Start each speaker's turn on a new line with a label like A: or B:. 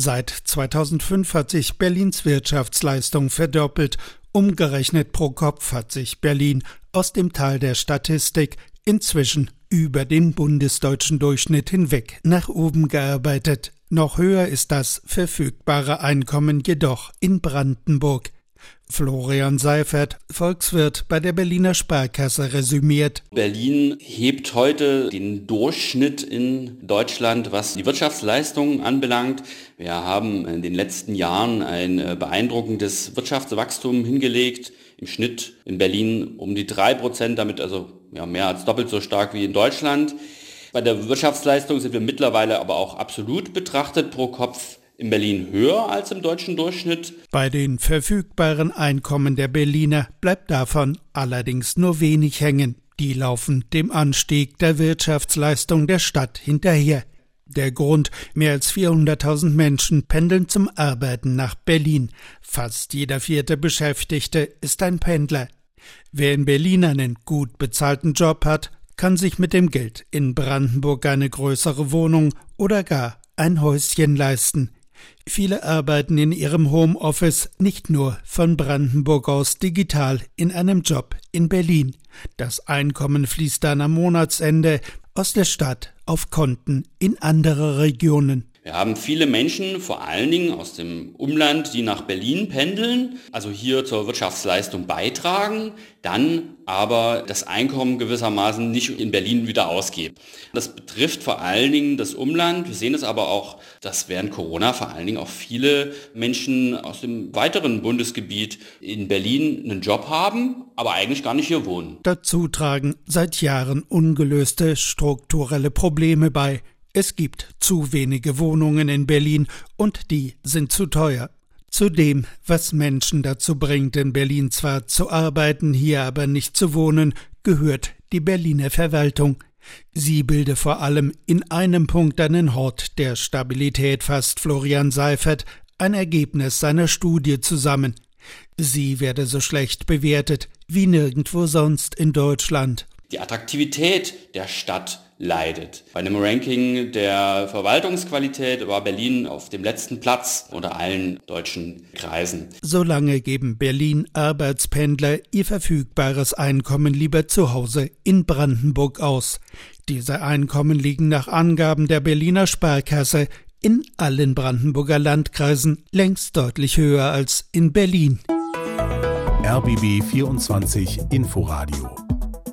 A: Seit 2005 hat sich Berlins Wirtschaftsleistung verdoppelt. Umgerechnet pro Kopf hat sich Berlin aus dem Tal der Statistik inzwischen über den bundesdeutschen Durchschnitt hinweg nach oben gearbeitet. Noch höher ist das verfügbare Einkommen jedoch in Brandenburg. Florian Seifert, Volkswirt bei der Berliner Sparkasse, resümiert.
B: Berlin hebt heute den Durchschnitt in Deutschland, was die Wirtschaftsleistungen anbelangt. Wir haben in den letzten Jahren ein äh, beeindruckendes Wirtschaftswachstum hingelegt. Im Schnitt in Berlin um die drei Prozent, damit also ja, mehr als doppelt so stark wie in Deutschland. Bei der Wirtschaftsleistung sind wir mittlerweile aber auch absolut betrachtet pro Kopf in Berlin höher als im deutschen Durchschnitt.
A: Bei den verfügbaren Einkommen der Berliner bleibt davon allerdings nur wenig hängen. Die laufen dem Anstieg der Wirtschaftsleistung der Stadt hinterher. Der Grund, mehr als 400.000 Menschen pendeln zum Arbeiten nach Berlin. Fast jeder vierte Beschäftigte ist ein Pendler. Wer in Berlin einen gut bezahlten Job hat, kann sich mit dem Geld in Brandenburg eine größere Wohnung oder gar ein Häuschen leisten. Viele arbeiten in ihrem Homeoffice nicht nur von Brandenburg aus digital in einem Job in Berlin. Das Einkommen fließt dann am Monatsende aus der Stadt auf Konten in andere Regionen.
B: Wir haben viele Menschen, vor allen Dingen aus dem Umland, die nach Berlin pendeln, also hier zur Wirtschaftsleistung beitragen, dann aber das Einkommen gewissermaßen nicht in Berlin wieder ausgeben. Das betrifft vor allen Dingen das Umland. Wir sehen es aber auch, dass während Corona vor allen Dingen auch viele Menschen aus dem weiteren Bundesgebiet in Berlin einen Job haben, aber eigentlich gar nicht hier wohnen.
A: Dazu tragen seit Jahren ungelöste strukturelle Probleme bei es gibt zu wenige Wohnungen in Berlin und die sind zu teuer. Zu dem, was Menschen dazu bringt, in Berlin zwar zu arbeiten, hier aber nicht zu wohnen, gehört die Berliner Verwaltung. Sie bilde vor allem in einem Punkt einen Hort der Stabilität, fasst Florian Seifert ein Ergebnis seiner Studie zusammen. Sie werde so schlecht bewertet wie nirgendwo sonst in Deutschland.
B: Die Attraktivität der Stadt leidet. Bei einem Ranking der Verwaltungsqualität war Berlin auf dem letzten Platz unter allen deutschen Kreisen.
A: Solange geben Berlin Arbeitspendler ihr verfügbares Einkommen lieber zu Hause in Brandenburg aus. Diese Einkommen liegen nach Angaben der Berliner Sparkasse in allen Brandenburger Landkreisen längst deutlich höher als in Berlin.
C: RBB 24 Inforadio